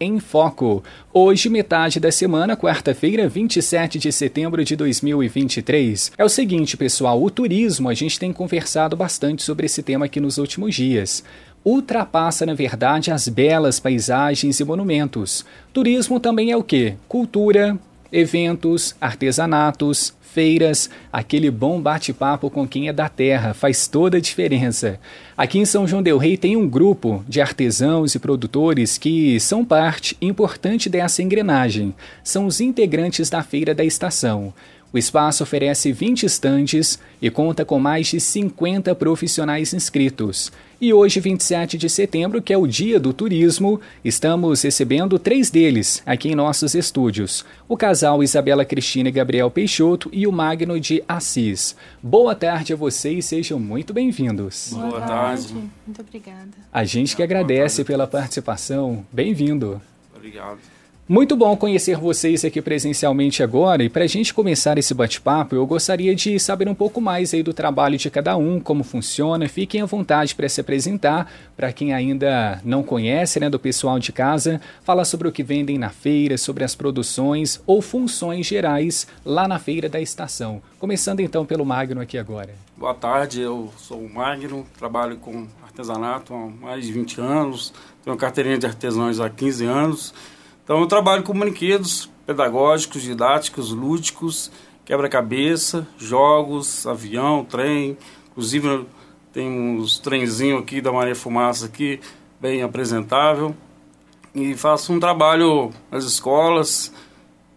em Foco. Hoje, metade da semana, quarta-feira, 27 de setembro de 2023. É o seguinte, pessoal, o turismo, a gente tem conversado bastante sobre esse tema aqui nos últimos dias ultrapassa, na verdade, as belas paisagens e monumentos. Turismo também é o que? Cultura, eventos, artesanatos, feiras, aquele bom bate-papo com quem é da terra faz toda a diferença. Aqui em São João del Rei tem um grupo de artesãos e produtores que são parte importante dessa engrenagem. São os integrantes da feira da estação. O espaço oferece 20 estandes e conta com mais de 50 profissionais inscritos. E hoje, 27 de setembro, que é o Dia do Turismo, estamos recebendo três deles aqui em nossos estúdios: o casal Isabela Cristina e Gabriel Peixoto e o Magno de Assis. Boa tarde a vocês, sejam muito bem-vindos. Boa, Boa tarde. tarde. Muito obrigada. A gente que agradece pela participação. Bem-vindo. Obrigado. Muito bom conhecer vocês aqui presencialmente agora e para a gente começar esse bate-papo, eu gostaria de saber um pouco mais aí do trabalho de cada um, como funciona. Fiquem à vontade para se apresentar, para quem ainda não conhece, né, do pessoal de casa, falar sobre o que vendem na feira, sobre as produções ou funções gerais lá na feira da estação. Começando então pelo Magno aqui agora. Boa tarde, eu sou o Magno, trabalho com artesanato há mais de 20 anos, tenho carteirinha de artesãos há 15 anos. Então eu trabalho com brinquedos pedagógicos, didáticos, lúdicos, quebra-cabeça, jogos, avião, trem. Inclusive tem uns trenzinhos aqui da Maria Fumaça aqui, bem apresentável. E faço um trabalho nas escolas,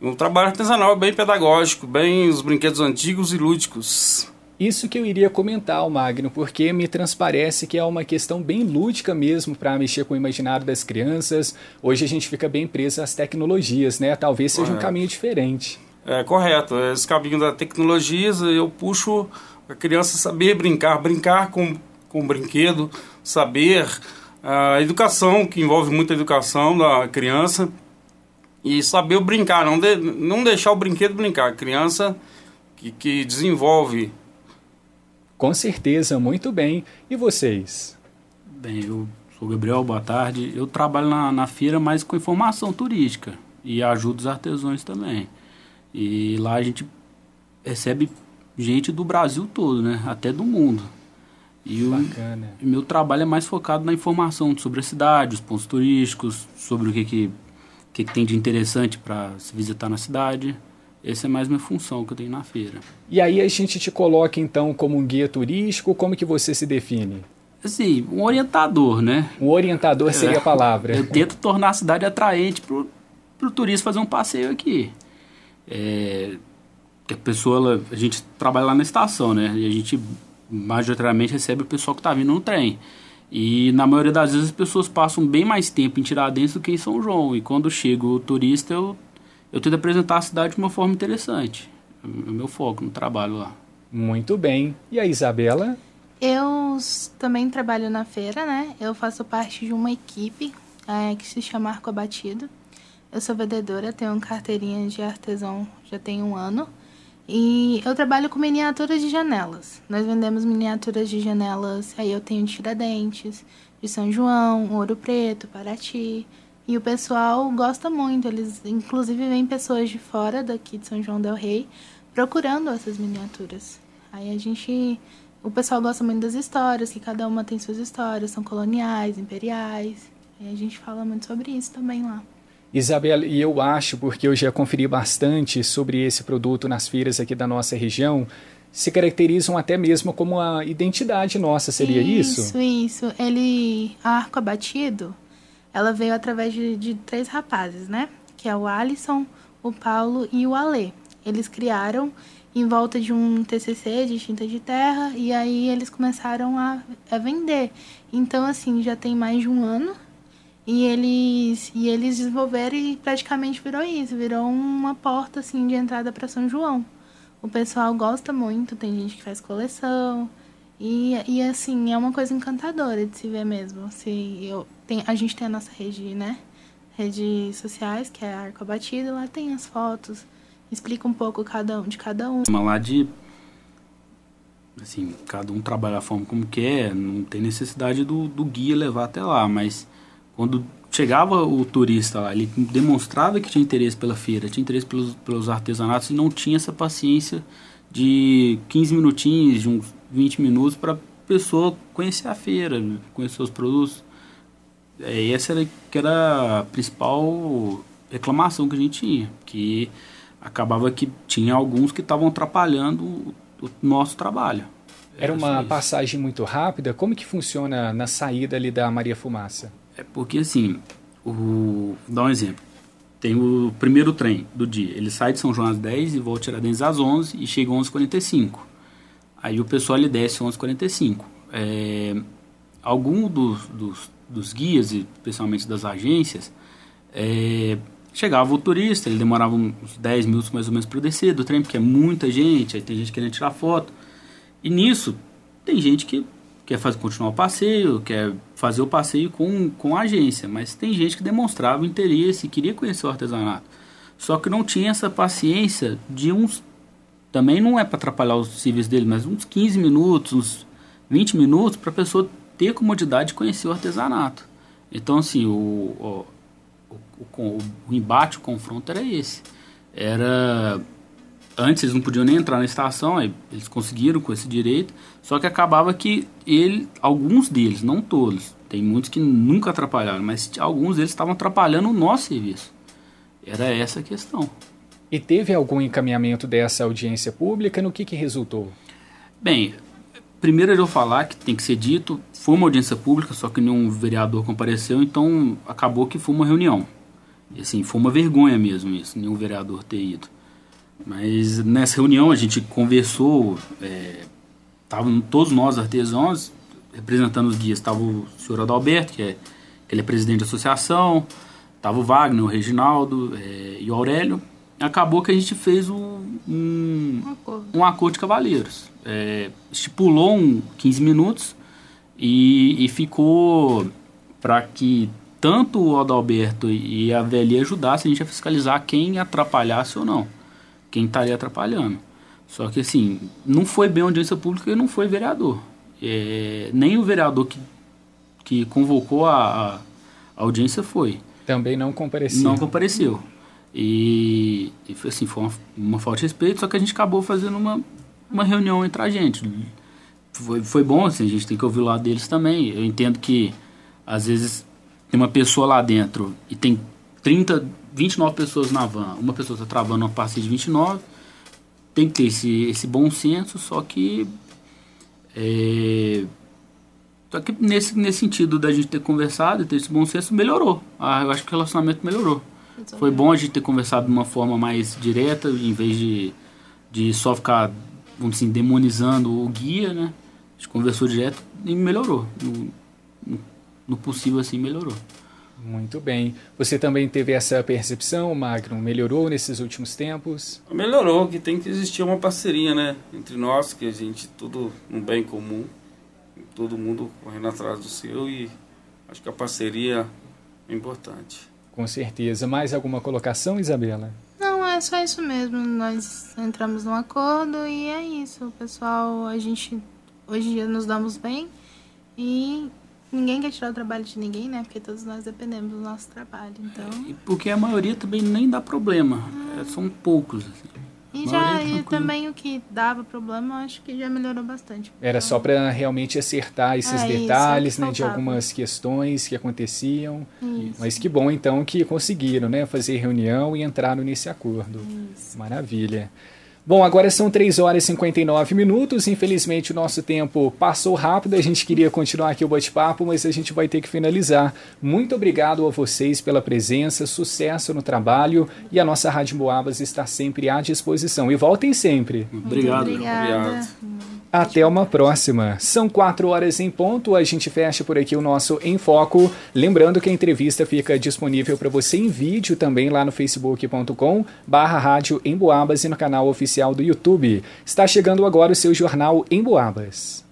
um trabalho artesanal bem pedagógico, bem os brinquedos antigos e lúdicos. Isso que eu iria comentar, Magno, porque me transparece que é uma questão bem lúdica mesmo para mexer com o imaginário das crianças. Hoje a gente fica bem preso às tecnologias, né? Talvez seja correto. um caminho diferente. É correto. Esse caminho da tecnologias eu puxo a criança saber brincar, brincar com, com o brinquedo, saber a educação, que envolve muita educação da criança, e saber brincar, não, de, não deixar o brinquedo brincar. A criança que, que desenvolve com certeza, muito bem. E vocês? Bem, eu sou Gabriel, boa tarde. Eu trabalho na, na feira mais com informação turística e ajudo os artesãos também. E lá a gente recebe gente do Brasil todo, né? Até do mundo. E Bacana. o meu trabalho é mais focado na informação sobre a cidade, os pontos turísticos, sobre o que, que, que, que tem de interessante para se visitar na cidade. Essa é mais minha função que eu tenho na feira. E aí a gente te coloca então como um guia turístico, como que você se define? Assim, um orientador, né? Um orientador é. seria a palavra. Eu tento tornar a cidade atraente para o turista fazer um passeio aqui. É, a pessoa, a gente trabalha lá na estação, né? E a gente majoritariamente recebe o pessoal que está vindo no trem. E na maioria das vezes as pessoas passam bem mais tempo em Tiradentes do que em São João. E quando chega o turista, eu eu tento apresentar a cidade de uma forma interessante. É o meu foco no trabalho lá. Muito bem. E a Isabela? Eu também trabalho na feira, né? Eu faço parte de uma equipe é, que se chama Arco Abatido. Eu sou vendedora, tenho carteirinha de artesão já tem um ano. E eu trabalho com miniaturas de janelas. Nós vendemos miniaturas de janelas, aí eu tenho de Tiradentes, de São João, Ouro Preto, Paraty. E o pessoal gosta muito, eles inclusive vêm pessoas de fora daqui de São João del Rei procurando essas miniaturas. Aí a gente, o pessoal gosta muito das histórias, que cada uma tem suas histórias, são coloniais, imperiais. Aí a gente fala muito sobre isso também lá. Isabela, e eu acho, porque eu já conferi bastante sobre esse produto nas feiras aqui da nossa região, se caracterizam até mesmo como a identidade nossa, seria isso? Isso, isso. Ele, arco abatido, ela veio através de, de três rapazes, né? Que é o Alisson, o Paulo e o Alê. Eles criaram em volta de um TCC de tinta de terra e aí eles começaram a, a vender. Então, assim, já tem mais de um ano e eles, e eles desenvolveram e praticamente virou isso, virou uma porta assim de entrada para São João. O pessoal gosta muito, tem gente que faz coleção. E, e assim, é uma coisa encantadora de se ver mesmo. Se eu, tem, a gente tem a nossa rede, né? Redes sociais, que é a Arco Abatido, lá tem as fotos, explica um pouco cada um, de cada um. Lá de. Assim, cada um trabalha a forma como quer, não tem necessidade do, do guia levar até lá, mas quando chegava o turista lá, ele demonstrava que tinha interesse pela feira, tinha interesse pelos, pelos artesanatos e não tinha essa paciência de 15 minutinhos, de uns 20 minutos para pessoa conhecer a feira, conhecer os produtos. É, essa era, que era a principal reclamação que a gente tinha, que acabava que tinha alguns que estavam atrapalhando o, o nosso trabalho. Era uma passagem muito rápida? Como que funciona na saída ali da Maria Fumaça? É porque assim, o, vou dar um exemplo. Tem o primeiro trem do dia. Ele sai de São João às 10 e volta a Tiradentes às 11 e chega às 11h45. Aí o pessoal ele desce às 11h45. É, algum dos, dos, dos, guias, e especialmente das agências, é, chegava o turista, ele demorava uns 10 minutos mais ou menos para descer do trem, porque é muita gente, aí tem gente querendo tirar foto. E nisso, tem gente que quer fazer, continuar o passeio, quer fazer o passeio com, com a agência, mas tem gente que demonstrava interesse, queria conhecer o artesanato. Só que não tinha essa paciência de uns. Também não é para atrapalhar os serviços dele, mas uns 15 minutos, uns 20 minutos para a pessoa ter comodidade de conhecer o artesanato. Então, assim, o, o, o, o embate, o confronto era esse. Era antes eles não podiam nem entrar na estação, eles conseguiram com esse direito, só que acabava que ele, alguns deles, não todos, tem muitos que nunca atrapalharam, mas alguns deles estavam atrapalhando o nosso serviço. Era essa a questão. E teve algum encaminhamento dessa audiência pública? No que, que resultou? Bem, primeiro eu falar que tem que ser dito, foi uma audiência pública, só que nenhum vereador compareceu, então acabou que foi uma reunião. E assim, foi uma vergonha mesmo isso, nenhum vereador ter ido. Mas nessa reunião a gente conversou, estavam é, todos nós artesãos, representando os guias, estava o senhor Adalberto, que, é, que ele é presidente da associação, estava o Wagner, o Reginaldo é, e o Aurélio. Acabou que a gente fez um, um, acordo. um acordo de cavaleiros. É, estipulou um 15 minutos e, e ficou para que tanto o Adalberto e a Veli ajudassem a gente a fiscalizar quem atrapalhasse ou não quem estaria atrapalhando. Só que assim, não foi bem audiência pública e não foi vereador. É, nem o vereador que, que convocou a, a audiência foi. Também não compareceu. Não compareceu. E, e foi, assim, foi uma, uma, falta de respeito, só que a gente acabou fazendo uma, uma reunião entre a gente. Foi, foi bom, assim, a gente tem que ouvir o lado deles também. Eu entendo que, às vezes, tem uma pessoa lá dentro e tem 30, 29 pessoas na van, uma pessoa está travando uma passeio de 29, tem que ter esse, esse bom senso, só que. É, só que nesse, nesse sentido da gente ter conversado e ter esse bom senso, melhorou. Ah, eu acho que o relacionamento melhorou. Exatamente. Foi bom a gente ter conversado de uma forma mais direta, em vez de, de só ficar, vamos assim, demonizando o guia, né? A gente conversou direto e melhorou. No, no, no possível, assim, melhorou. Muito bem. Você também teve essa percepção, Magno? Melhorou nesses últimos tempos? Melhorou, que tem que existir uma parceria, né? Entre nós, que a gente, tudo um bem comum, todo mundo correndo atrás do seu e acho que a parceria é importante. Com certeza. Mais alguma colocação, Isabela? Não, é só isso mesmo. Nós entramos num acordo e é isso. Pessoal, a gente hoje em dia nos damos bem e Ninguém quer tirar o trabalho de ninguém, né? Porque todos nós dependemos do nosso trabalho, então... E porque a maioria também nem dá problema. É, são poucos, assim. E, já, e também o que dava problema, eu acho que já melhorou bastante. Era só para realmente acertar esses é, detalhes, é né, de algumas questões que aconteciam. Isso. Mas que bom então que conseguiram, né, fazer reunião e entraram nesse acordo. Isso. Maravilha. Bom, agora são 3 horas e 59 minutos. Infelizmente, o nosso tempo passou rápido. A gente queria continuar aqui o bate-papo, mas a gente vai ter que finalizar. Muito obrigado a vocês pela presença, sucesso no trabalho e a nossa Rádio Boabas está sempre à disposição. E voltem sempre. Obrigado. Obrigado. Até uma próxima. São quatro horas em ponto. A gente fecha por aqui o nosso Em Foco. Lembrando que a entrevista fica disponível para você em vídeo também lá no facebook.com barra rádio em Boabas e no canal oficial do YouTube. Está chegando agora o seu jornal Em Boabas.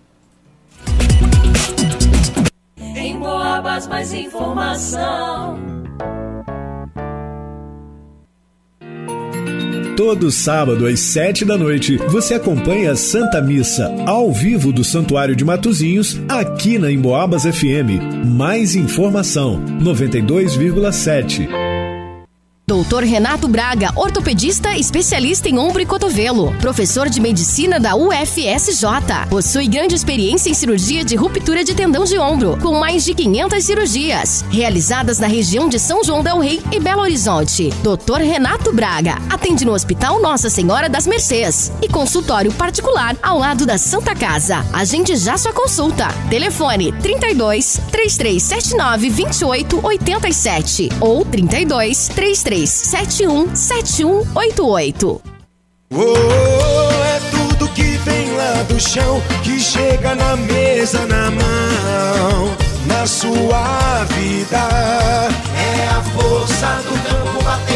Em Boabas mais informação. Todo sábado às sete da noite, você acompanha a Santa Missa ao vivo do Santuário de Matozinhos, aqui na Emboabas FM. Mais informação: 92,7. Doutor Renato Braga, ortopedista especialista em ombro e cotovelo, professor de medicina da UFSJ. Possui grande experiência em cirurgia de ruptura de tendão de ombro, com mais de 500 cirurgias, realizadas na região de São João del Rei e Belo Horizonte. Doutor Renato Braga atende no Hospital Nossa Senhora das Mercês e consultório particular ao lado da Santa Casa. Agende já sua consulta. Telefone 32 3379 2887 ou 32 33 71 7188. Oh, é tudo que vem lá do chão, que chega na mesa, na mão, na sua vida. É a força do campo batendo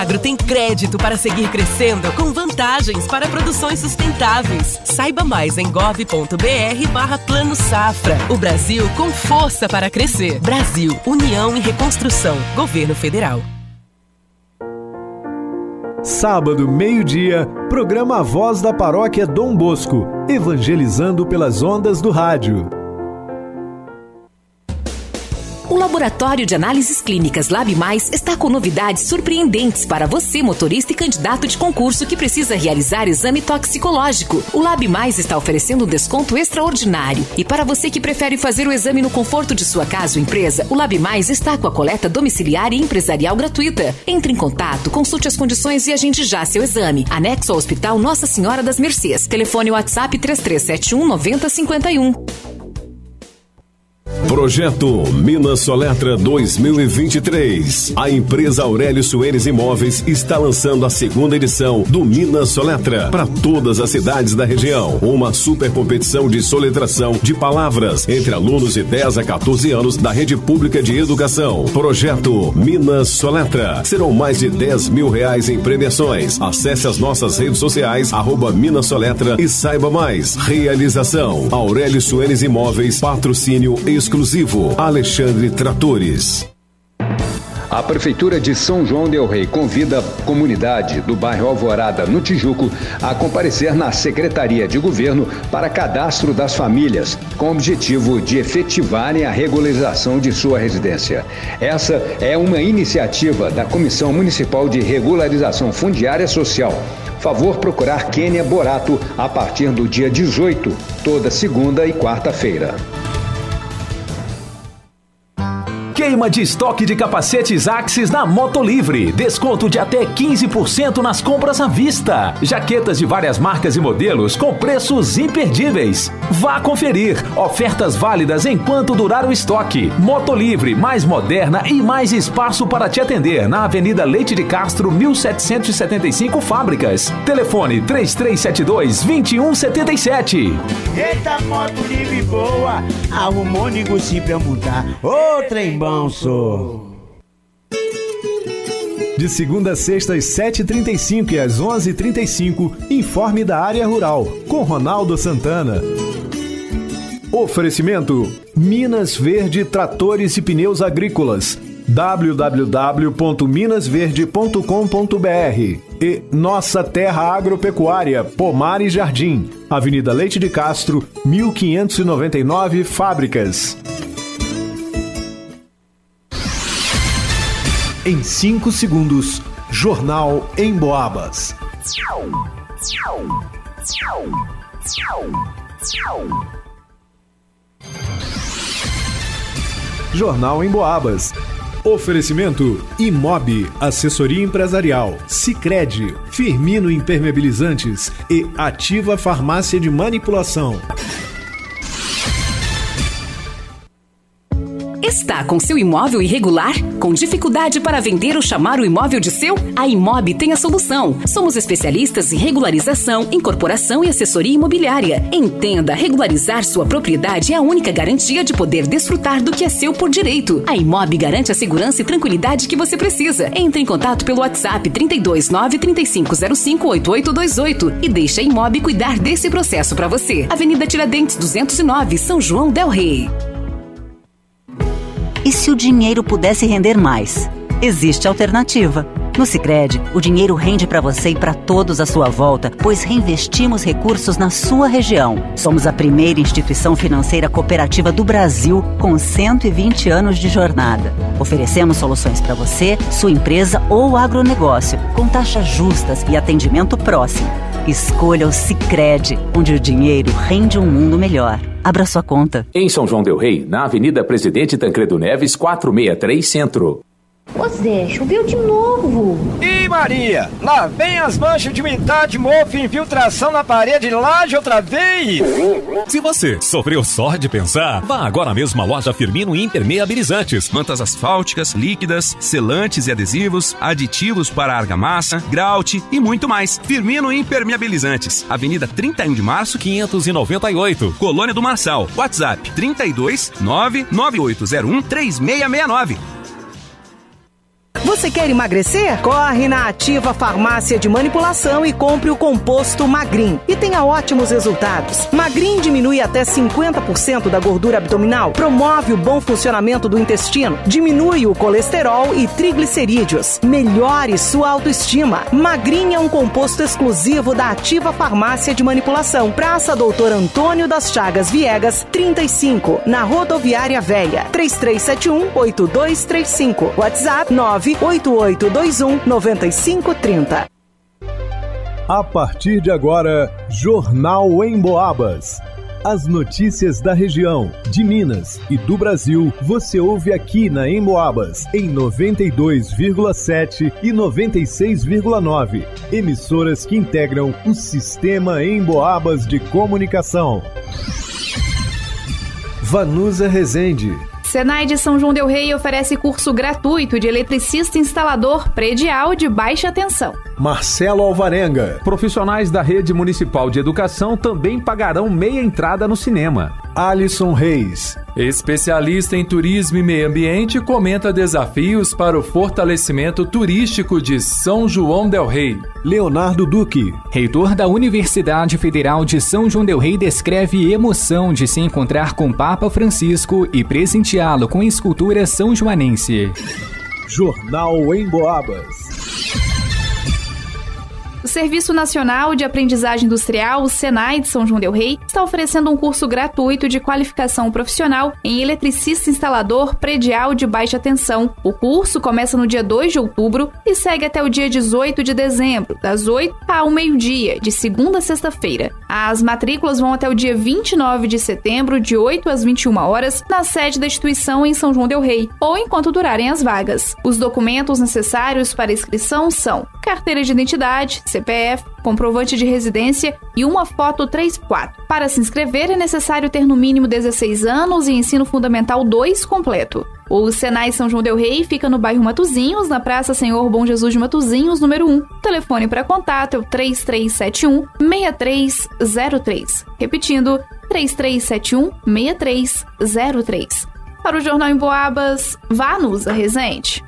agro tem crédito para seguir crescendo com vantagens para produções sustentáveis. Saiba mais em gov.br barra Plano Safra. O Brasil com força para crescer. Brasil, União e Reconstrução. Governo Federal. Sábado, meio-dia, programa Voz da Paróquia Dom Bosco, evangelizando pelas ondas do rádio. Laboratório de Análises Clínicas Lab Mais está com novidades surpreendentes para você, motorista e candidato de concurso que precisa realizar exame toxicológico. O Lab Mais está oferecendo um desconto extraordinário. E para você que prefere fazer o exame no conforto de sua casa ou empresa, o Lab Mais está com a coleta domiciliar e empresarial gratuita. Entre em contato, consulte as condições e agende já seu exame. Anexo ao Hospital Nossa Senhora das Mercês. Telefone WhatsApp 3371 9051. Projeto Minas Soletra 2023. A empresa Aurélio Soares Imóveis está lançando a segunda edição do Minas Soletra para todas as cidades da região. Uma super competição de soletração de palavras entre alunos de 10 a 14 anos da rede pública de educação. Projeto Minas Soletra. Serão mais de 10 mil reais em premiações. Acesse as nossas redes sociais, arroba Minas Soletra e saiba mais. Realização Aurélio Soares Imóveis, patrocínio exclusivo Alexandre Tratores. A Prefeitura de São João Del Rei convida a comunidade do bairro Alvorada, no Tijuco, a comparecer na Secretaria de Governo para cadastro das famílias, com o objetivo de efetivarem a regularização de sua residência. Essa é uma iniciativa da Comissão Municipal de Regularização Fundiária Social. Favor procurar Kênia Borato a partir do dia 18, toda segunda e quarta-feira. Queima de estoque de capacetes Axis na Moto Livre. Desconto de até 15% nas compras à vista. Jaquetas de várias marcas e modelos com preços imperdíveis. Vá conferir. Ofertas válidas enquanto durar o estoque. Moto Livre, mais moderna e mais espaço para te atender na Avenida Leite de Castro, 1775 Fábricas. Telefone 3372 2177. Eita moto livre boa, arrumou negocinho pra montar. Ô trem bom, sou. De segunda a sexta às 7h35 e às 11h35, informe da área rural, com Ronaldo Santana. Oferecimento: Minas Verde Tratores e Pneus Agrícolas www.minasverde.com.br e Nossa Terra Agropecuária, Pomar e Jardim, Avenida Leite de Castro, 1599 Fábricas. Em 5 segundos, Jornal em Boabas. Jornal em Boabas. Oferecimento Imob, assessoria empresarial, Sicredi, Firmino Impermeabilizantes e Ativa Farmácia de Manipulação. Está com seu imóvel irregular? Com dificuldade para vender ou chamar o imóvel de seu? A Imob tem a solução. Somos especialistas em regularização, incorporação e assessoria imobiliária. Entenda, regularizar sua propriedade é a única garantia de poder desfrutar do que é seu por direito. A Imob garante a segurança e tranquilidade que você precisa. Entre em contato pelo WhatsApp 329 3505 8828 e deixe a Imob cuidar desse processo para você. Avenida Tiradentes 209, São João del Rei. E se o dinheiro pudesse render mais? existe alternativa. No Sicredi, o dinheiro rende para você e para todos à sua volta, pois reinvestimos recursos na sua região. Somos a primeira instituição financeira cooperativa do Brasil com 120 anos de jornada. Oferecemos soluções para você, sua empresa ou agronegócio, com taxas justas e atendimento próximo. Escolha o Sicredi, onde o dinheiro rende um mundo melhor. Abra sua conta. Em São João del Rei, na Avenida Presidente Tancredo Neves, 463 Centro. Ô Zé, choveu de novo. Ih, Maria, lá vem as manchas de umidade, mofo e infiltração na parede laje outra vez. Se você sofreu só de pensar, vá agora mesmo à loja Firmino Impermeabilizantes. Mantas asfálticas, líquidas, selantes e adesivos, aditivos para argamassa, grout e muito mais. Firmino Impermeabilizantes, Avenida 31 de Março, 598, Colônia do Marçal. WhatsApp 32 99801 3669. Você quer emagrecer? Corre na Ativa Farmácia de Manipulação e compre o composto Magrin e tenha ótimos resultados. Magrin diminui até 50% da gordura abdominal, promove o bom funcionamento do intestino, diminui o colesterol e triglicerídeos, melhore sua autoestima. Magrin é um composto exclusivo da Ativa Farmácia de Manipulação. Praça Doutor Antônio das Chagas Viegas, 35, na Rodoviária Velha, 3371 8235. WhatsApp 9 98821 9530. A partir de agora, Jornal em Boabas. As notícias da região, de Minas e do Brasil, você ouve aqui na Emboabas, em 92,7 e 96,9. Emissoras que integram o sistema Emboabas de comunicação. Vanusa Rezende. Senai de São João del Rei oferece curso gratuito de eletricista instalador predial de baixa tensão. Marcelo Alvarenga. Profissionais da Rede Municipal de Educação também pagarão meia entrada no cinema. Alisson Reis. Especialista em turismo e meio ambiente, comenta desafios para o fortalecimento turístico de São João del Rei. Leonardo Duque. Reitor da Universidade Federal de São João del Rei descreve emoção de se encontrar com Papa Francisco e presenteá-lo com escultura são joanense. Jornal em Boabas. O Serviço Nacional de Aprendizagem Industrial, o Senai de São João del Rei, está oferecendo um curso gratuito de qualificação profissional em eletricista instalador predial de baixa tensão. O curso começa no dia 2 de outubro e segue até o dia 18 de dezembro, das 8 ao meio-dia, de segunda a sexta-feira. As matrículas vão até o dia 29 de setembro, de 8 às 21 horas, na sede da instituição em São João del Rei, ou enquanto durarem as vagas. Os documentos necessários para inscrição são carteira de identidade, CPF, comprovante de residência e uma foto 3x4. Para se inscrever é necessário ter no mínimo 16 anos e ensino fundamental 2 completo. O Senai São João del Rei fica no bairro Matuzinhos, na Praça Senhor Bom Jesus de Matuzinhos, número 1. O telefone para contato é o 3371 6303. Repetindo, 3371 6303. Para o Jornal em Boabas, vá Nusa Resente.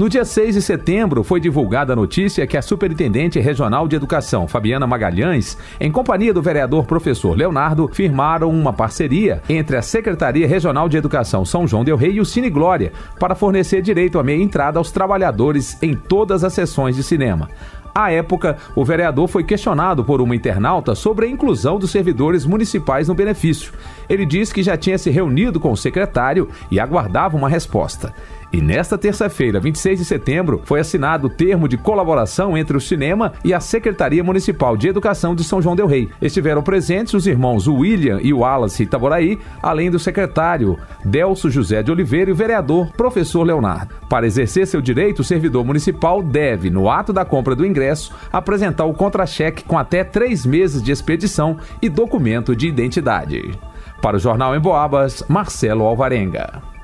No dia 6 de setembro, foi divulgada a notícia que a Superintendente Regional de Educação, Fabiana Magalhães, em companhia do vereador professor Leonardo, firmaram uma parceria entre a Secretaria Regional de Educação São João Del Rei e o Cine Glória para fornecer direito à meia entrada aos trabalhadores em todas as sessões de cinema. À época, o vereador foi questionado por uma internauta sobre a inclusão dos servidores municipais no benefício. Ele disse que já tinha se reunido com o secretário e aguardava uma resposta. E nesta terça-feira, 26 de setembro, foi assinado o termo de colaboração entre o cinema e a Secretaria Municipal de Educação de São João del Rei. Estiveram presentes os irmãos William e Wallace Itaboraí, além do secretário Delso José de Oliveira e o vereador professor Leonardo. Para exercer seu direito, o servidor municipal deve, no ato da compra do ingresso, apresentar o contra-cheque com até três meses de expedição e documento de identidade. Para o Jornal em Boabas, Marcelo Alvarenga.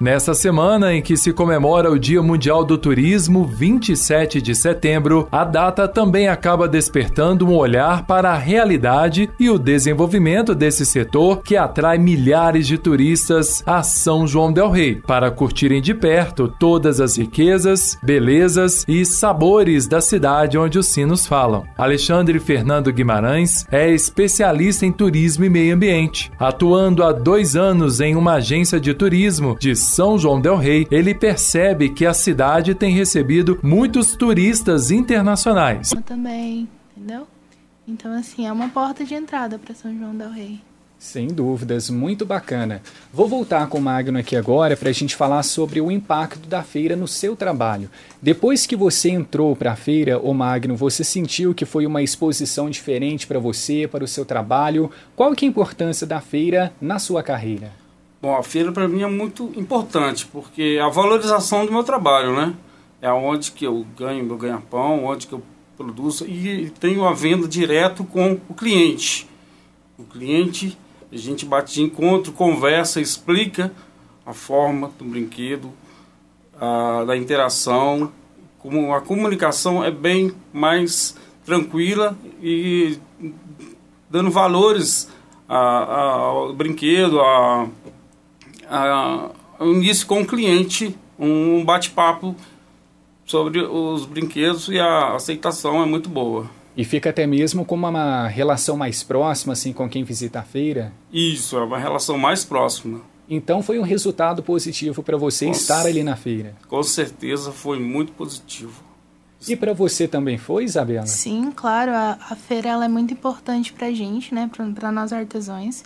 Nessa semana em que se comemora o Dia Mundial do Turismo, 27 de setembro, a data também acaba despertando um olhar para a realidade e o desenvolvimento desse setor que atrai milhares de turistas a São João del Rei para curtirem de perto todas as riquezas, belezas e sabores da cidade onde os sinos falam. Alexandre Fernando Guimarães é especialista em turismo e meio ambiente, atuando há dois anos em uma agência de turismo de São João del Rei, ele percebe que a cidade tem recebido muitos turistas internacionais. Eu também, entendeu? Então, assim, é uma porta de entrada para São João del Rei. Sem dúvidas, muito bacana. Vou voltar com o Magno aqui agora para a gente falar sobre o impacto da feira no seu trabalho. Depois que você entrou para a feira, o Magno, você sentiu que foi uma exposição diferente para você, para o seu trabalho? Qual que é a importância da feira na sua carreira? Bom, a feira para mim é muito importante, porque é a valorização do meu trabalho, né? É onde que eu ganho meu ganha-pão, onde que eu produzo e tenho a venda direto com o cliente. O cliente a gente bate de encontro, conversa, explica a forma do brinquedo, a, da interação. Como a comunicação é bem mais tranquila e dando valores a, a, ao brinquedo, a, a, ao início com o cliente, um bate-papo sobre os brinquedos e a aceitação é muito boa. E fica até mesmo com uma relação mais próxima, assim, com quem visita a feira? Isso, é uma relação mais próxima. Então foi um resultado positivo para você com estar ali na feira? Com certeza foi muito positivo. E para você também foi, Isabela? Sim, claro. A, a feira ela é muito importante para a gente, né? Para nós artesãos.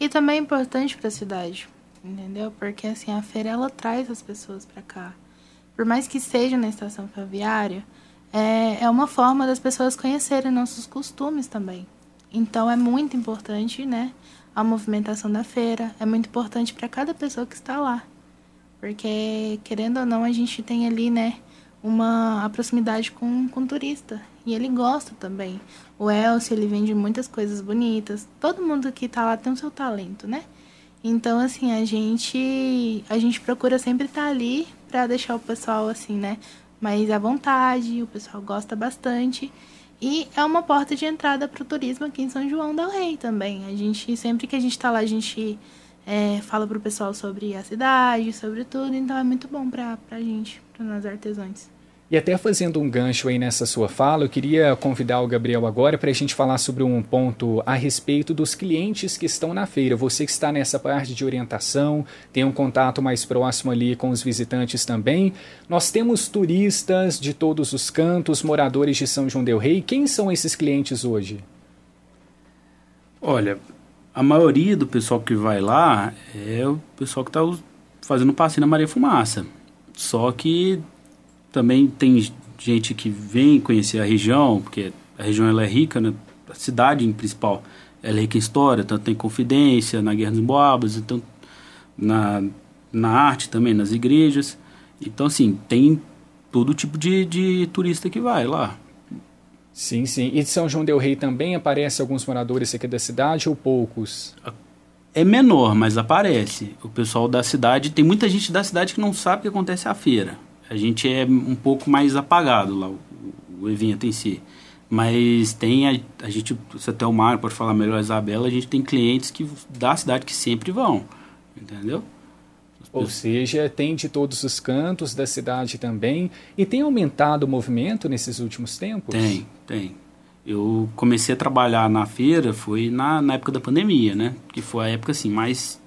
E também é importante para a cidade, entendeu? Porque assim, a feira ela traz as pessoas para cá. Por mais que seja na estação ferroviária, é, é uma forma das pessoas conhecerem nossos costumes também. Então é muito importante, né? A movimentação da feira é muito importante para cada pessoa que está lá. Porque, querendo ou não, a gente tem ali, né, uma proximidade com, com o turista. E ele gosta também. O Elcio, ele vende muitas coisas bonitas. Todo mundo que está lá tem o seu talento, né? Então, assim, a gente a gente procura sempre estar tá ali para deixar o pessoal assim, né, mais à vontade, o pessoal gosta bastante. E é uma porta de entrada para o turismo aqui em São João del Rei também. A gente, sempre que a gente está lá, a gente é, fala o pessoal sobre a cidade, sobre tudo. Então é muito bom para a gente, para nós artesãos. E até fazendo um gancho aí nessa sua fala, eu queria convidar o Gabriel agora para a gente falar sobre um ponto a respeito dos clientes que estão na feira. Você que está nessa parte de orientação, tem um contato mais próximo ali com os visitantes também. Nós temos turistas de todos os cantos, moradores de São João del Rei. Quem são esses clientes hoje? Olha, a maioria do pessoal que vai lá é o pessoal que está fazendo passeio na Maria Fumaça. Só que também tem gente que vem conhecer a região, porque a região ela é rica, né? a cidade em principal ela é rica em história, tanto tem confidência na Guerra dos Boabas, então na, na arte também, nas igrejas. Então, assim, tem todo tipo de, de turista que vai lá. Sim, sim. E de São João del Rei também aparece alguns moradores aqui da cidade ou poucos? É menor, mas aparece. O pessoal da cidade, tem muita gente da cidade que não sabe que acontece a feira a gente é um pouco mais apagado lá, o, o evento em si. Mas tem a, a gente, se até o Mário pode falar melhor, a Isabela, a gente tem clientes que da cidade que sempre vão, entendeu? Ou seja, tem de todos os cantos da cidade também. E tem aumentado o movimento nesses últimos tempos? Tem, tem. Eu comecei a trabalhar na feira, foi na, na época da pandemia, né? Que foi a época assim, mais.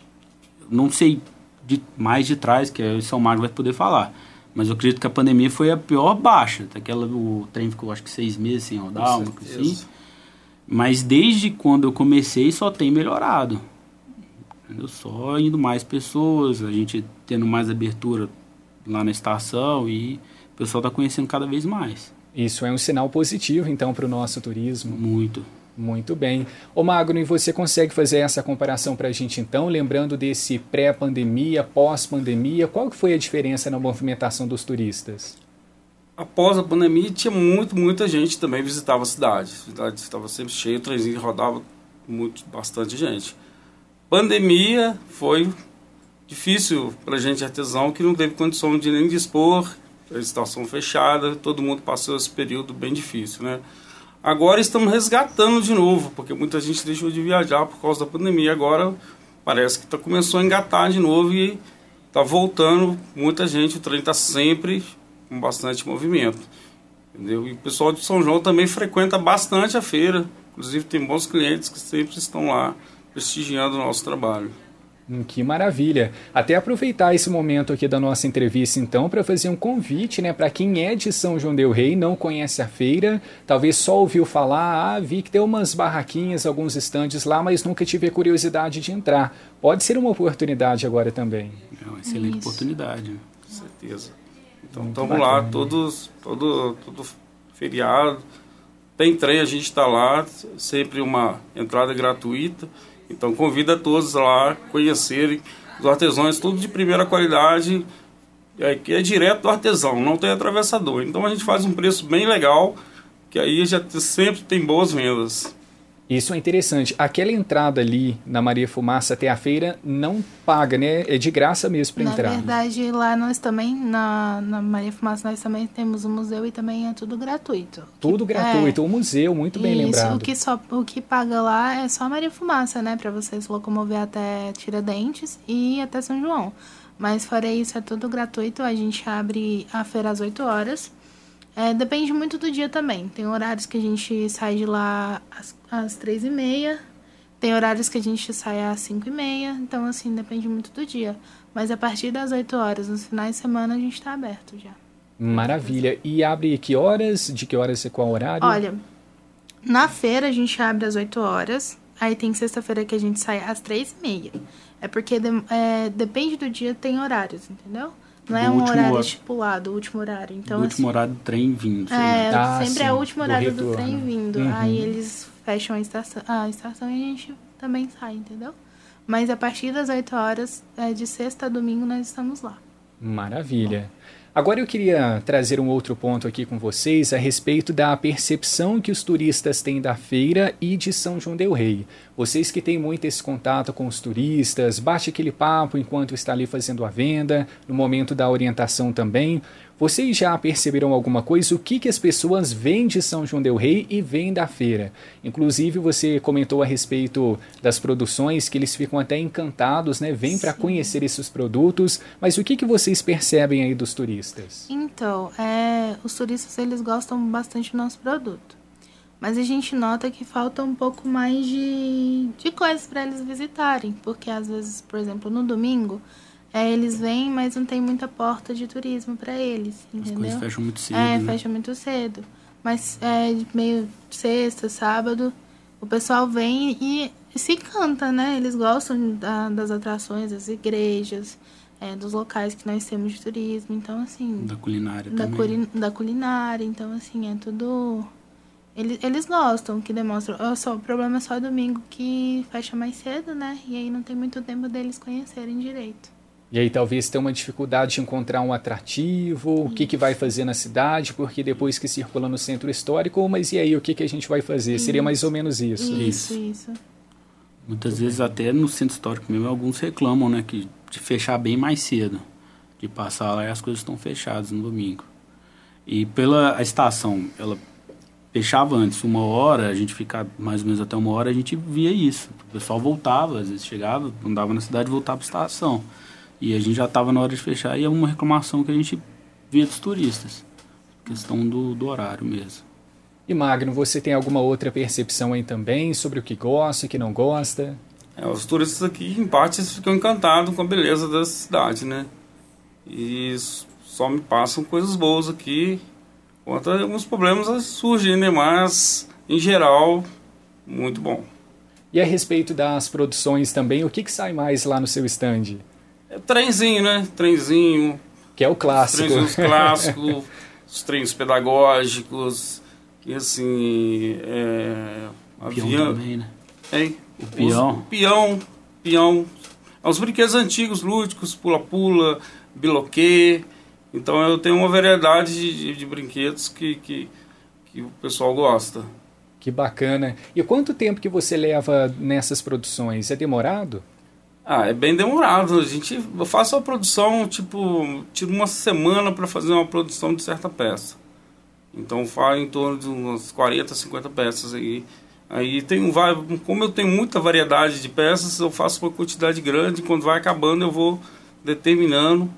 Não sei de, mais de trás, que o São Mário vai poder falar. Mas eu acredito que a pandemia foi a pior baixa. Aquela, o trem ficou acho que seis meses sem rodar, coisa assim. Mas desde quando eu comecei só tem melhorado. Entendeu? Só indo mais pessoas, a gente tendo mais abertura lá na estação e o pessoal está conhecendo cada vez mais. Isso é um sinal positivo, então, para o nosso turismo. Muito. Muito bem. Ô Magno, e você consegue fazer essa comparação para a gente então, lembrando desse pré-pandemia, pós-pandemia, qual que foi a diferença na movimentação dos turistas? Após a pandemia, tinha muito, muita gente também visitava a cidade. A cidade estava sempre cheia, o trenzinho rodava muito, bastante gente. Pandemia foi difícil para a gente artesão que não teve condição de nem dispor, a estação fechada, todo mundo passou esse período bem difícil, né? Agora estamos resgatando de novo, porque muita gente deixou de viajar por causa da pandemia. Agora parece que tá, começou a engatar de novo e está voltando muita gente. O trem está sempre com bastante movimento. Entendeu? E o pessoal de São João também frequenta bastante a feira. Inclusive tem bons clientes que sempre estão lá prestigiando o nosso trabalho. Hum, que maravilha. Até aproveitar esse momento aqui da nossa entrevista, então, para fazer um convite, né, para quem é de São João del Rei, não conhece a feira, talvez só ouviu falar, ah, vi que tem umas barraquinhas, alguns estandes lá, mas nunca tive a curiosidade de entrar. Pode ser uma oportunidade agora também. É uma excelente Isso. oportunidade. Com certeza. Então, estamos lá, todos, todo, todo feriado. Tem trem, a gente está lá, sempre uma entrada gratuita. Então convida todos lá a conhecerem os artesãos, tudo de primeira qualidade, é, que é direto do artesão, não tem atravessador. Então a gente faz um preço bem legal, que aí já sempre tem boas vendas. Isso é interessante. Aquela entrada ali na Maria Fumaça até a feira não paga, né? É de graça mesmo para entrar. Na verdade, lá nós também, na, na Maria Fumaça, nós também temos o museu e também é tudo gratuito. Tudo que, gratuito. É, o museu, muito bem isso, lembrado. O que, só, o que paga lá é só a Maria Fumaça, né? Para você se locomover até Tiradentes e até São João. Mas fora isso, é tudo gratuito. A gente abre a feira às 8 horas. É, depende muito do dia também. Tem horários que a gente sai de lá às, às três e meia, tem horários que a gente sai às cinco e meia, então assim, depende muito do dia. Mas a partir das 8 horas, nos finais de semana, a gente está aberto já. Maravilha. E abre que horas? De que horas e qual horário? Olha, na feira a gente abre às 8 horas, aí tem sexta-feira que a gente sai às três e meia. É porque de, é, depende do dia, tem horários, entendeu? Não é um horário hora... estipulado, o último horário. Então, o último assim, horário do trem vindo. É, ah, sempre sim, é o último horário do, do trem vindo. Uhum. Aí eles fecham a estação, a estação e a gente também sai, entendeu? Mas a partir das 8 horas, é, de sexta a domingo, nós estamos lá. Maravilha. Agora eu queria trazer um outro ponto aqui com vocês a respeito da percepção que os turistas têm da feira e de São João del Rei. Vocês que têm muito esse contato com os turistas, bate aquele papo enquanto está ali fazendo a venda, no momento da orientação também. Vocês já perceberam alguma coisa? O que, que as pessoas veem de São João del Rei e veem da feira? Inclusive, você comentou a respeito das produções, que eles ficam até encantados, né? Vêm para conhecer esses produtos. Mas o que, que vocês percebem aí dos turistas? Então, é, os turistas, eles gostam bastante do nosso produto. Mas a gente nota que falta um pouco mais de, de coisas para eles visitarem. Porque, às vezes, por exemplo, no domingo é, eles vêm, mas não tem muita porta de turismo para eles, entendeu? As coisas fecham muito cedo. É, né? fecha muito cedo. Mas é meio sexta, sábado, o pessoal vem e se canta, né? Eles gostam da, das atrações, das igrejas, é, dos locais que nós temos de turismo. Então, assim. Da culinária da também. Curi, da culinária. Então, assim, é tudo. Eles, eles gostam, que demonstram. Só, o problema é só domingo que fecha mais cedo, né? E aí não tem muito tempo deles conhecerem direito. E aí talvez tenha uma dificuldade de encontrar um atrativo, o que, que vai fazer na cidade, porque depois que circula no centro histórico, mas e aí o que, que a gente vai fazer? Isso. Seria mais ou menos isso. Isso, isso. Muitas vezes até no centro histórico mesmo, alguns reclamam, né, que de fechar bem mais cedo, de passar lá e as coisas estão fechadas no domingo. E pela a estação, ela fechava antes uma hora, a gente ficava mais ou menos até uma hora, a gente via isso. O pessoal voltava, às vezes chegava, andava na cidade e voltava para a estação. E a gente já estava na hora de fechar e é uma reclamação que a gente via dos turistas. Questão do, do horário mesmo. E Magno, você tem alguma outra percepção aí também sobre o que gosta, o que não gosta? É, os turistas aqui, em parte, ficam encantados com a beleza da cidade, né? E só me passam coisas boas aqui. Quanto alguns problemas surgem, né? Mas, em geral, muito bom. E a respeito das produções também, o que, que sai mais lá no seu stand? É trenzinho, né? Trenzinho. Que é o clássico. Os trenzinhos clássicos, os trens pedagógicos, e assim. É, avião também, né? Hein? O peão. Os, peão, peão. Os brinquedos antigos, lúdicos, pula-pula, biloquê. Então eu tenho uma variedade de, de, brinquedos que, que, que o pessoal gosta. Que bacana. E quanto tempo que você leva nessas produções? É demorado? Ah, é bem demorado. A gente, eu faço a produção, tipo, tiro uma semana para fazer uma produção de certa peça. Então faz em torno de umas 40, 50 peças aí. Aí tem um, como eu tenho muita variedade de peças, eu faço uma quantidade grande. Quando vai acabando, eu vou determinando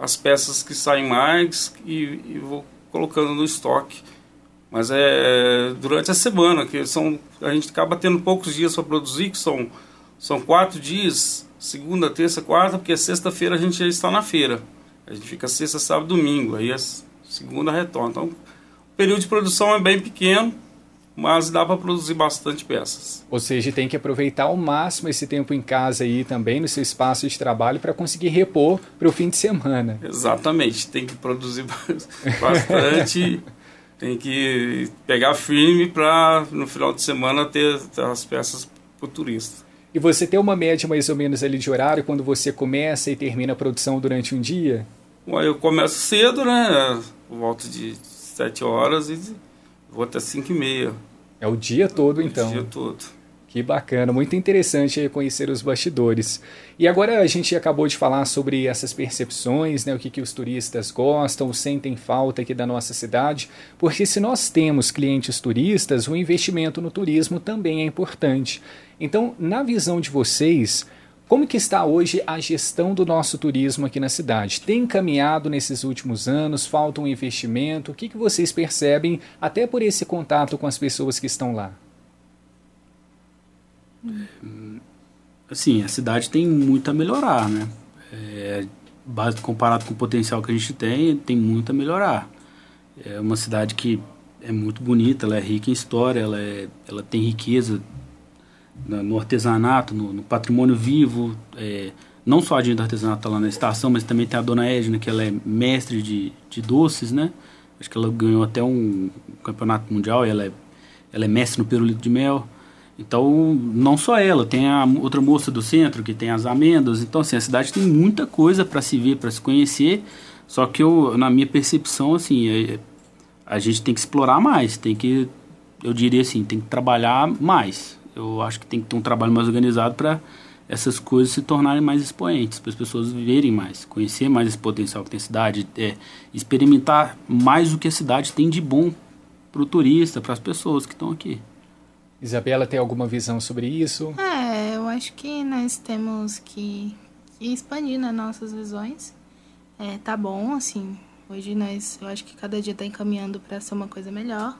as peças que saem mais e, e vou colocando no estoque. Mas é durante a semana, que são, a gente acaba tendo poucos dias para produzir, que são são quatro dias, segunda, terça, quarta, porque sexta-feira a gente já está na feira. A gente fica sexta, sábado, domingo. Aí a segunda retorna. Então, o período de produção é bem pequeno, mas dá para produzir bastante peças. Ou seja, tem que aproveitar ao máximo esse tempo em casa aí também, no seu espaço de trabalho, para conseguir repor para o fim de semana. Exatamente, tem que produzir bastante, tem que pegar firme para no final de semana ter, ter as peças para o turista. E você tem uma média mais ou menos ali de horário quando você começa e termina a produção durante um dia? Eu começo cedo, né? Volto de 7 horas e vou até 5 e meia. É o dia todo, então. O dia todo. Que bacana, muito interessante conhecer os bastidores. E agora a gente acabou de falar sobre essas percepções, né, o que, que os turistas gostam, sentem falta aqui da nossa cidade, porque se nós temos clientes turistas, o investimento no turismo também é importante. Então, na visão de vocês, como que está hoje a gestão do nosso turismo aqui na cidade? Tem caminhado nesses últimos anos? Falta um investimento? O que, que vocês percebem até por esse contato com as pessoas que estão lá? Assim, a cidade tem muito a melhorar, né? É, comparado com o potencial que a gente tem, tem muito a melhorar. É uma cidade que é muito bonita, ela é rica em história, ela, é, ela tem riqueza no artesanato, no, no patrimônio vivo. É, não só a gente do artesanato está lá na estação, mas também tem a dona Edna, que ela é mestre de, de doces, né? Acho que ela ganhou até um campeonato mundial, ela é, ela é mestre no pirulito de mel. Então, não só ela, tem a outra moça do centro que tem as amêndoas. Então, assim, a cidade tem muita coisa para se ver, para se conhecer. Só que eu, na minha percepção, assim, é, a gente tem que explorar mais, tem que, eu diria assim, tem que trabalhar mais. Eu acho que tem que ter um trabalho mais organizado para essas coisas se tornarem mais expoentes, para as pessoas viverem mais, conhecer mais esse potencial que tem a cidade, é, experimentar mais o que a cidade tem de bom para o turista, para as pessoas que estão aqui. Isabela tem alguma visão sobre isso? É, eu acho que nós temos que, expandir nas né, nossas visões. É, tá bom, assim, hoje nós, eu acho que cada dia está encaminhando para ser uma coisa melhor.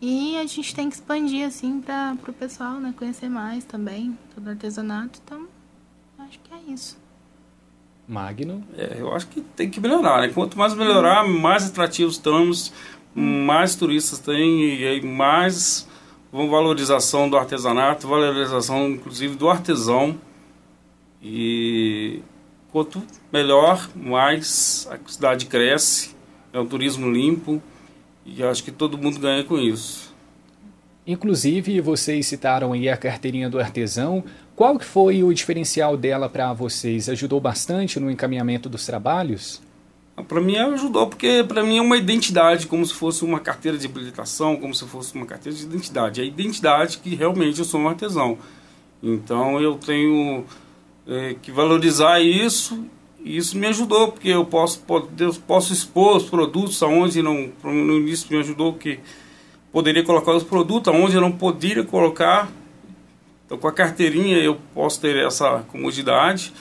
E a gente tem que expandir, assim, para o pessoal, né, conhecer mais também, todo artesanato. Então, acho que é isso. Magno? É, eu acho que tem que melhorar, né? Quanto mais melhorar, mais atrativos estamos, mais turistas tem e aí mais valorização do artesanato, valorização inclusive do artesão. E quanto melhor, mais a cidade cresce, é um turismo limpo e acho que todo mundo ganha com isso. Inclusive, vocês citaram aí a carteirinha do artesão. Qual que foi o diferencial dela para vocês? Ajudou bastante no encaminhamento dos trabalhos? Para mim ajudou porque para mim é uma identidade, como se fosse uma carteira de habilitação, como se fosse uma carteira de identidade. É a identidade que realmente eu sou um artesão. Então eu tenho é, que valorizar isso e isso me ajudou porque eu posso, eu posso expor os produtos aonde não no início me ajudou que poderia colocar os produtos aonde eu não poderia colocar. Então com a carteirinha eu posso ter essa comodidade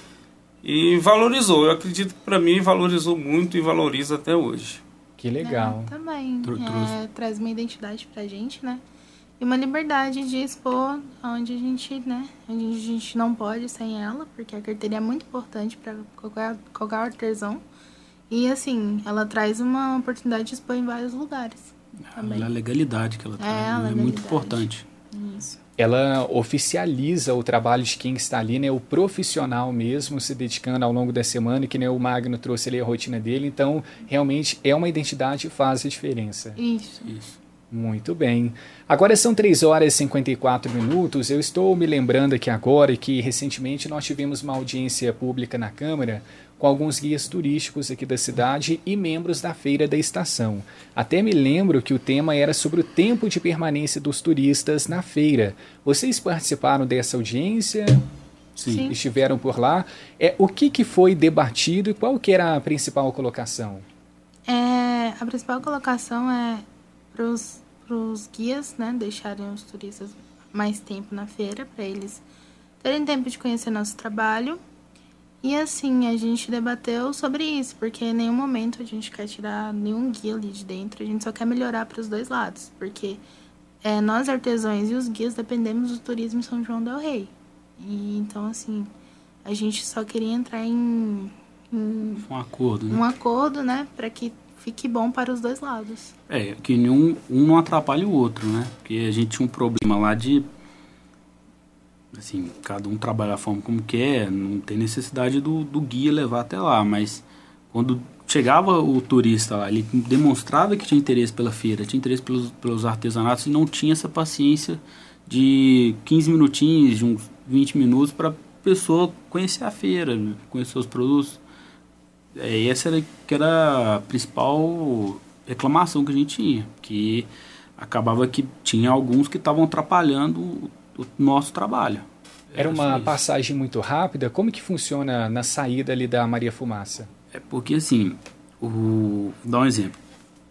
e valorizou. Eu acredito que para mim valorizou muito e valoriza até hoje. Que legal. É, também. É, traz uma identidade pra gente, né? E uma liberdade de expor onde a gente, né? Onde a gente não pode sem ela, porque a carteira é muito importante para qualquer, qualquer artesão. E assim, ela traz uma oportunidade de expor em vários lugares. Também. A legalidade que ela é, traz é muito importante. Isso ela oficializa o trabalho de quem está ali, né, o profissional mesmo, se dedicando ao longo da semana, que né, o Magno trouxe ali a rotina dele, então realmente é uma identidade e faz a diferença. Isso. Isso. Muito bem. Agora são 3 horas e 54 minutos. Eu estou me lembrando aqui agora que recentemente nós tivemos uma audiência pública na Câmara com alguns guias turísticos aqui da cidade e membros da feira da estação. Até me lembro que o tema era sobre o tempo de permanência dos turistas na feira. Vocês participaram dessa audiência? Sim. Estiveram por lá. É, o que, que foi debatido e qual que era a principal colocação? É, a principal colocação é para os guias né, deixarem os turistas mais tempo na feira, para eles terem tempo de conhecer nosso trabalho e assim, a gente debateu sobre isso, porque em nenhum momento a gente quer tirar nenhum guia ali de dentro, a gente só quer melhorar para os dois lados, porque é, nós artesãos e os guias dependemos do turismo em São João del Rei. E então, assim, A gente só queria entrar em, em Um acordo, né? um acordo, né, para que fique bom para os dois lados. É, que nenhum um não atrapalhe o outro, né? Porque a gente tinha um problema lá de. Assim, cada um trabalha da forma como quer, não tem necessidade do, do guia levar até lá, mas quando chegava o turista lá, ele demonstrava que tinha interesse pela feira, tinha interesse pelos, pelos artesanatos e não tinha essa paciência de 15 minutinhos, de uns 20 minutos para a pessoa conhecer a feira, conhecer os produtos. É, essa era, que era a principal reclamação que a gente tinha, que acabava que tinha alguns que estavam atrapalhando o, o nosso trabalho. Era uma passagem muito rápida? Como que funciona na saída ali da Maria Fumaça? É porque assim, o, vou dar um exemplo.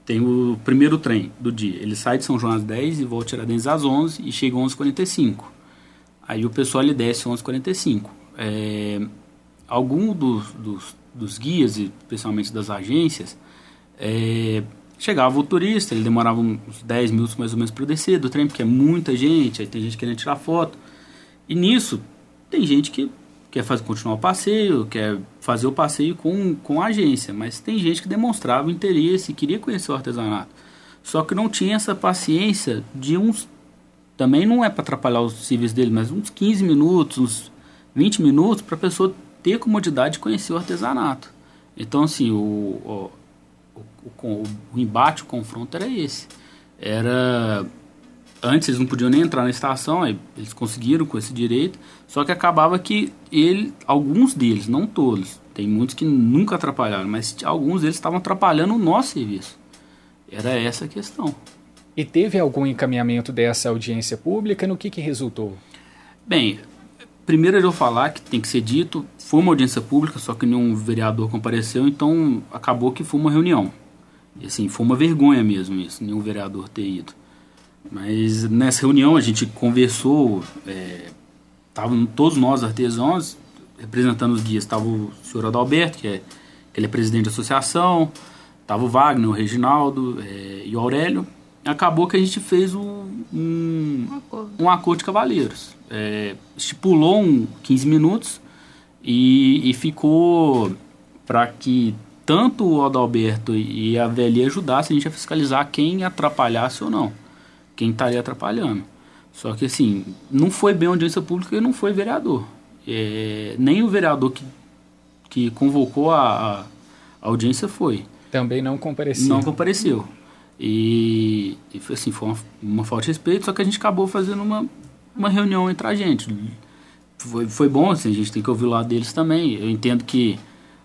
Tem o primeiro trem do dia. Ele sai de São João às 10 e volta a Tiradentes às 11 e chega às 11h45. Aí o pessoal ele desce às 11h45. É, algum dos, dos, dos guias, e especialmente das agências, é, chegava o turista, ele demorava uns 10 minutos mais ou menos para descer do trem, porque é muita gente, aí tem gente querendo tirar foto. E nisso, tem gente que quer fazer, continuar o passeio, quer fazer o passeio com, com a agência, mas tem gente que demonstrava interesse, queria conhecer o artesanato. Só que não tinha essa paciência de uns. Também não é para atrapalhar os serviços dele, mas uns 15 minutos, uns 20 minutos para a pessoa ter comodidade de conhecer o artesanato. Então, assim, o, o, o, o, embate, o confronto era esse. Era antes eles não podiam nem entrar na estação, aí eles conseguiram com esse direito, só que acabava que ele, alguns deles, não todos, tem muitos que nunca atrapalharam, mas alguns deles estavam atrapalhando o nosso serviço. Era essa a questão. E teve algum encaminhamento dessa audiência pública? No que, que resultou? Bem, primeiro eu vou falar que tem que ser dito, foi uma audiência pública, só que nenhum vereador compareceu, então acabou que foi uma reunião. E assim, foi uma vergonha mesmo isso, nenhum vereador ter ido. Mas nessa reunião a gente conversou, estavam todos nós artesãos, representando os guias, estava o senhor Adalberto, que, é, que ele é presidente da associação, estava o Wagner, o Reginaldo é, e o Aurélio. Acabou que a gente fez um, um, acordo. um acordo de cavalheiros. É, estipulou um 15 minutos e, e ficou para que tanto o Adalberto e a Velha ajudassem a gente a fiscalizar quem atrapalhasse ou não quem estaria atrapalhando. Só que assim, não foi bem audiência pública e não foi vereador. É, nem o vereador que, que convocou a, a audiência foi. Também não compareceu. Não compareceu. E, e assim, foi uma, uma, falta de respeito, só que a gente acabou fazendo uma, uma reunião entre a gente. Foi, foi bom, assim, a gente tem que ouvir o lado deles também. Eu entendo que,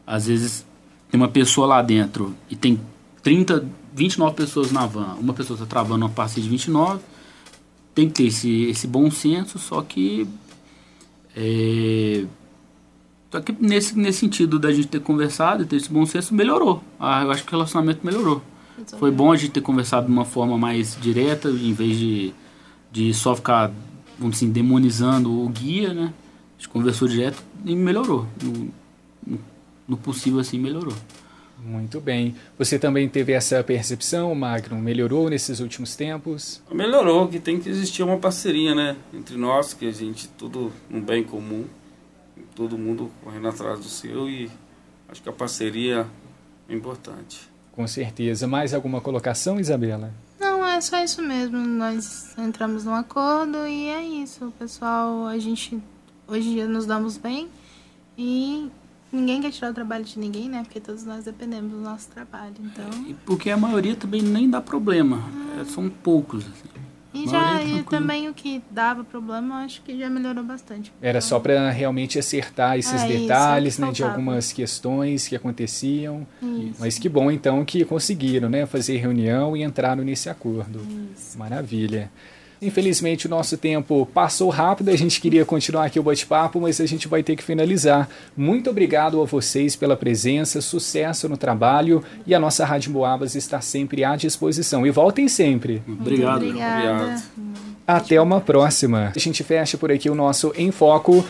às vezes, tem uma pessoa lá dentro e tem 30, 29 pessoas na van, uma pessoa está travando uma passeio de 29, tem que ter esse, esse bom senso, só que. É, só que nesse, nesse sentido da gente ter conversado e ter esse bom senso, melhorou. Ah, eu acho que o relacionamento melhorou. Foi bom a gente ter conversado de uma forma mais direta, em vez de, de só ficar, vamos assim, demonizando o guia, né? A gente conversou direto e melhorou. No, no, no possível, assim, melhorou. Muito bem. Você também teve essa percepção, Magno? Melhorou nesses últimos tempos? Melhorou, que tem que existir uma parceria, né? Entre nós, que a gente, tudo um bem comum, todo mundo correndo atrás do seu e acho que a parceria é importante. Com certeza. Mais alguma colocação, Isabela? Não, é só isso mesmo. Nós entramos num acordo e é isso. Pessoal, a gente hoje em dia nos damos bem e Ninguém quer tirar o trabalho de ninguém, né? Porque todos nós dependemos do nosso trabalho, então... E porque a maioria também nem dá problema. Ah. São poucos, assim. E, já, e também o que dava problema, acho que já melhorou bastante. Era só para realmente acertar esses é detalhes, isso, né, de algumas questões que aconteciam. Isso. Mas que bom então que conseguiram, né, fazer reunião e entraram nesse acordo. Isso. Maravilha. Infelizmente o nosso tempo passou rápido, a gente queria continuar aqui o bate-papo, mas a gente vai ter que finalizar. Muito obrigado a vocês pela presença, sucesso no trabalho e a nossa Rádio Boabas está sempre à disposição. E voltem sempre. Obrigado. Obrigada. Até uma próxima. A gente fecha por aqui o nosso Em Foco.